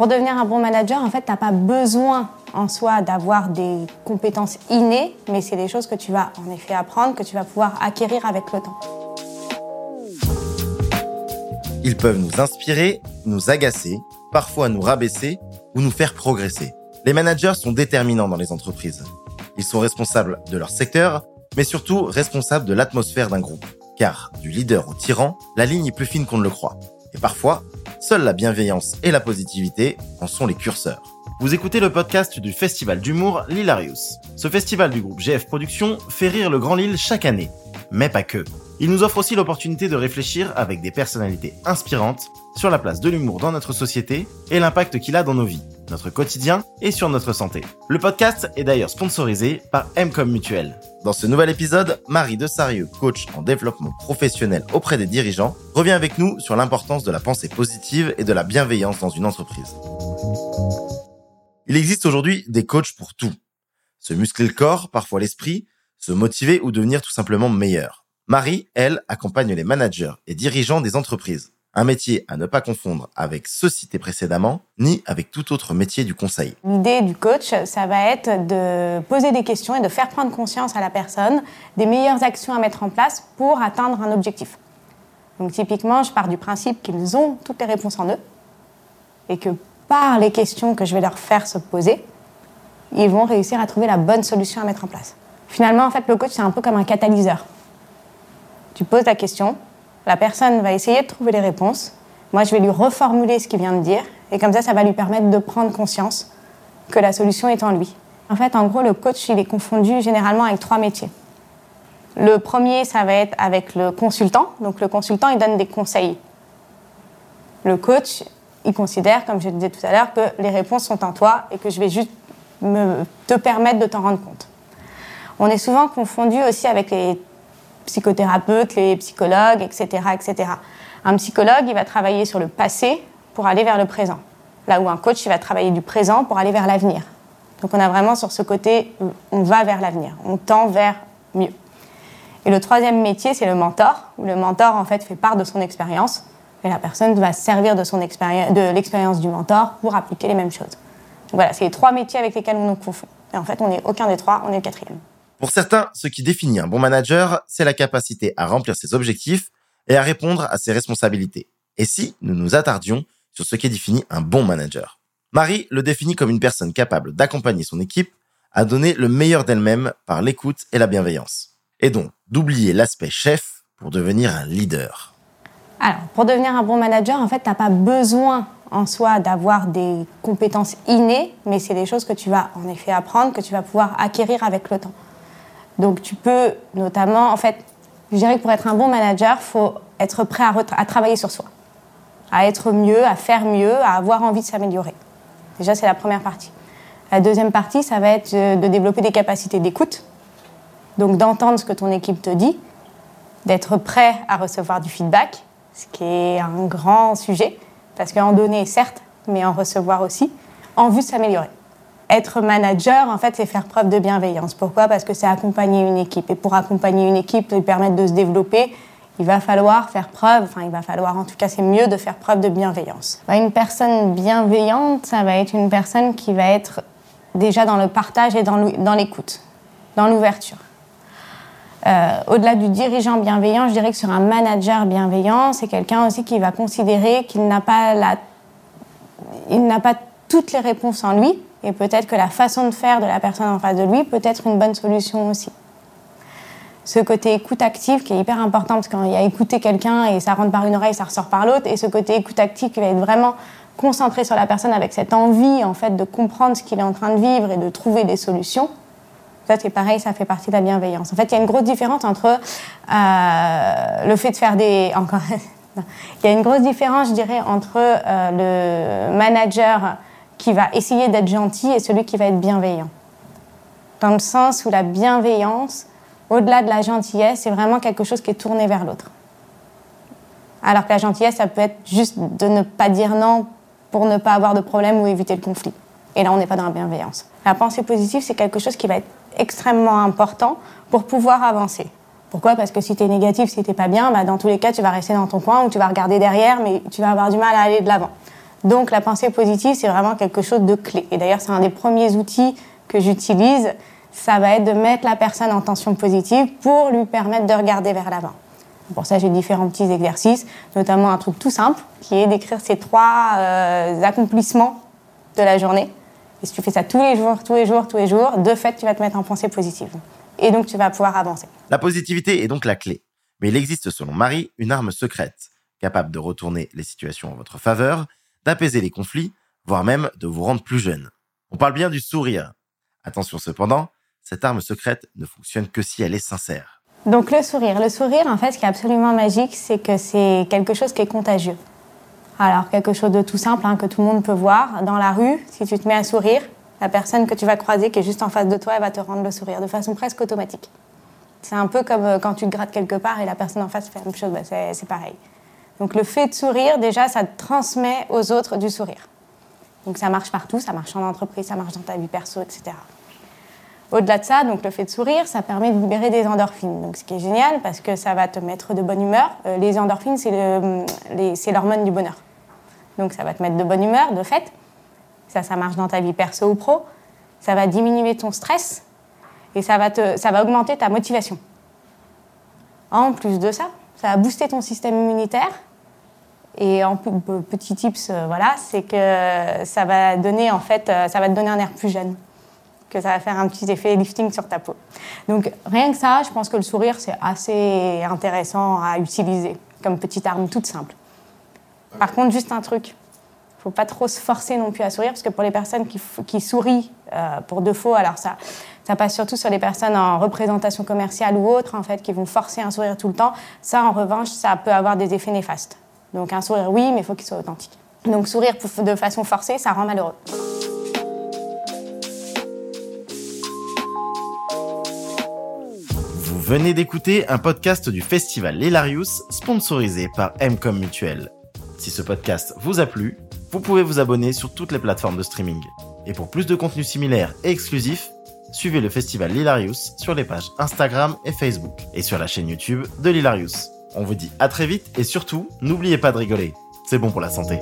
Pour devenir un bon manager, en fait, tu n'as pas besoin en soi d'avoir des compétences innées, mais c'est des choses que tu vas en effet apprendre, que tu vas pouvoir acquérir avec le temps. Ils peuvent nous inspirer, nous agacer, parfois nous rabaisser ou nous faire progresser. Les managers sont déterminants dans les entreprises. Ils sont responsables de leur secteur, mais surtout responsables de l'atmosphère d'un groupe. Car du leader au tyran, la ligne est plus fine qu'on ne le croit. Et parfois, seule la bienveillance et la positivité en sont les curseurs. Vous écoutez le podcast du festival d'humour L'Hilarius. Ce festival du groupe GF Productions fait rire le Grand Lille chaque année. Mais pas que. Il nous offre aussi l'opportunité de réfléchir avec des personnalités inspirantes sur la place de l'humour dans notre société et l'impact qu'il a dans nos vies, notre quotidien et sur notre santé. Le podcast est d'ailleurs sponsorisé par Mcom Mutuel. Dans ce nouvel épisode, Marie de Sarieux, coach en développement professionnel auprès des dirigeants, revient avec nous sur l'importance de la pensée positive et de la bienveillance dans une entreprise. Il existe aujourd'hui des coachs pour tout. Se muscler le corps, parfois l'esprit, se motiver ou devenir tout simplement meilleur. Marie, elle, accompagne les managers et dirigeants des entreprises. Un métier à ne pas confondre avec ce cité précédemment, ni avec tout autre métier du conseil. L'idée du coach, ça va être de poser des questions et de faire prendre conscience à la personne des meilleures actions à mettre en place pour atteindre un objectif. Donc typiquement, je pars du principe qu'ils ont toutes les réponses en eux et que par les questions que je vais leur faire se poser, ils vont réussir à trouver la bonne solution à mettre en place. Finalement, en fait, le coach, c'est un peu comme un catalyseur. Tu poses la question, la personne va essayer de trouver les réponses. Moi, je vais lui reformuler ce qu'il vient de dire. Et comme ça, ça va lui permettre de prendre conscience que la solution est en lui. En fait, en gros, le coach, il est confondu généralement avec trois métiers. Le premier, ça va être avec le consultant. Donc, le consultant, il donne des conseils. Le coach, il considère, comme je le disais tout à l'heure, que les réponses sont en toi et que je vais juste te permettre de t'en rendre compte. On est souvent confondu aussi avec les psychothérapeutes, les psychologues, etc., etc. Un psychologue, il va travailler sur le passé pour aller vers le présent. Là où un coach, il va travailler du présent pour aller vers l'avenir. Donc on a vraiment sur ce côté, on va vers l'avenir, on tend vers mieux. Et le troisième métier, c'est le mentor, où le mentor, en fait, fait part de son expérience. Et la personne va servir de, son de l'expérience du mentor pour appliquer les mêmes choses. Voilà, c'est les trois métiers avec lesquels on nous confond. Et en fait, on n'est aucun des trois, on est le quatrième. Pour certains, ce qui définit un bon manager, c'est la capacité à remplir ses objectifs et à répondre à ses responsabilités. Et si nous nous attardions sur ce qui définit un bon manager? Marie le définit comme une personne capable d'accompagner son équipe à donner le meilleur d'elle-même par l'écoute et la bienveillance. Et donc, d'oublier l'aspect chef pour devenir un leader. Alors, pour devenir un bon manager, en fait, tu n'as pas besoin en soi d'avoir des compétences innées, mais c'est des choses que tu vas en effet apprendre, que tu vas pouvoir acquérir avec le temps. Donc tu peux notamment, en fait, je dirais que pour être un bon manager, faut être prêt à, travailler sur soi, à être mieux, à faire mieux, à avoir envie de s'améliorer. Déjà, c'est la première partie. La deuxième partie, ça va être de développer des capacités d'écoute, donc d'entendre ce que ton équipe te dit, d'être prêt à recevoir du feedback, ce qui est un grand sujet, parce qu'en donner, certes, mais en recevoir aussi, en vue de s'améliorer être manager, en fait, c'est faire preuve de bienveillance. Pourquoi? Parce que c'est accompagner une équipe. Et pour accompagner une équipe, lui permettre de se développer, il va falloir faire preuve, enfin, il va falloir, en tout cas, c'est mieux de faire preuve de bienveillance. Bah, une personne bienveillante, ça va être une personne qui va être déjà dans le partage et dans l'écoute, dans l'ouverture. Euh, au-delà du dirigeant bienveillant, je dirais que sur un manager bienveillant, c'est quelqu'un aussi qui va considérer qu'il n'a pas la... n'a pas toutes les réponses en lui, et peut-être que la façon de faire de la personne en face de lui peut être une bonne solution aussi. Ce côté écoute active qui est hyper important parce qu'il y a écouter quelqu'un et ça rentre par une oreille, ça ressort par l'autre, et ce côté écoute active qui va être vraiment concentré sur la personne avec cette envie en fait de comprendre ce qu'il est en train de vivre et de trouver des solutions. Ça c'est pareil, ça fait partie de la bienveillance. En fait, il y a une grosse différence entre euh, le fait de faire des il y a une grosse différence, je dirais, entre euh, le manager qui va essayer d'être gentil et celui qui va être bienveillant. Dans le sens où la bienveillance, au-delà de la gentillesse, c'est vraiment quelque chose qui est tourné vers l'autre. Alors que la gentillesse, ça peut être juste de ne pas dire non pour ne pas avoir de problème ou éviter le conflit. Et là, on n'est pas dans la bienveillance. La pensée positive, c'est quelque chose qui va être extrêmement important pour pouvoir avancer. Pourquoi? Parce que si tu es négatif, si tu pas bien, bah dans tous les cas, tu vas rester dans ton coin ou tu vas regarder derrière, mais tu vas avoir du mal à aller de l'avant. Donc la pensée positive, c'est vraiment quelque chose de clé. Et d'ailleurs, c'est un des premiers outils que j'utilise. Ça va être de mettre la personne en tension positive pour lui permettre de regarder vers l'avant. Pour ça, j'ai différents petits exercices, notamment un truc tout simple, qui est d'écrire ces trois euh, accomplissements de la journée. Et si tu fais ça tous les jours, tous les jours, tous les jours, de fait, tu vas te mettre en pensée positive. Et donc, tu vas pouvoir avancer. La positivité est donc la clé. Mais il existe, selon Marie, une arme secrète, capable de retourner les situations en votre faveur, d'apaiser les conflits, voire même de vous rendre plus jeune. On parle bien du sourire. Attention cependant, cette arme secrète ne fonctionne que si elle est sincère. Donc le sourire. Le sourire, en fait, ce qui est absolument magique, c'est que c'est quelque chose qui est contagieux. Alors, quelque chose de tout simple, hein, que tout le monde peut voir. Dans la rue, si tu te mets à sourire, la personne que tu vas croiser, qui est juste en face de toi, elle va te rendre le sourire de façon presque automatique. C'est un peu comme euh, quand tu te grattes quelque part et la personne en face fait la même chose, bah, c'est pareil. Donc le fait de sourire, déjà, ça transmet aux autres du sourire. Donc ça marche partout, ça marche en entreprise, ça marche dans ta vie perso, etc. Au-delà de ça, donc le fait de sourire, ça permet de libérer des endorphines. Donc ce qui est génial parce que ça va te mettre de bonne humeur. Euh, les endorphines, c'est l'hormone du bonheur. Donc ça va te mettre de bonne humeur, de fait. Ça, ça marche dans ta vie perso ou pro. Ça va diminuer ton stress et ça va, te, ça va augmenter ta motivation. En plus de ça, ça va booster ton système immunitaire. Et en petit tips, euh, voilà, c'est que ça va donner en fait, euh, ça va te donner un air plus jeune, que ça va faire un petit effet lifting sur ta peau. Donc rien que ça, je pense que le sourire c'est assez intéressant à utiliser comme petite arme toute simple. Par contre, juste un truc, faut pas trop se forcer non plus à sourire, parce que pour les personnes qui, sourient euh, pour de faux, alors ça, ça passe surtout sur les personnes en représentation commerciale ou autre, en fait, qui vont forcer un sourire tout le temps. Ça, en revanche, ça peut avoir des effets néfastes. Donc un sourire, oui, mais il faut qu'il soit authentique. Donc sourire de façon forcée, ça rend malheureux. Vous venez d'écouter un podcast du festival L'Hilarius, sponsorisé par Mcom Mutuel. Si ce podcast vous a plu, vous pouvez vous abonner sur toutes les plateformes de streaming. Et pour plus de contenu similaire et exclusif, suivez le festival Lilarius sur les pages Instagram et Facebook et sur la chaîne YouTube de Lilarius. On vous dit à très vite et surtout, n'oubliez pas de rigoler. C'est bon pour la santé.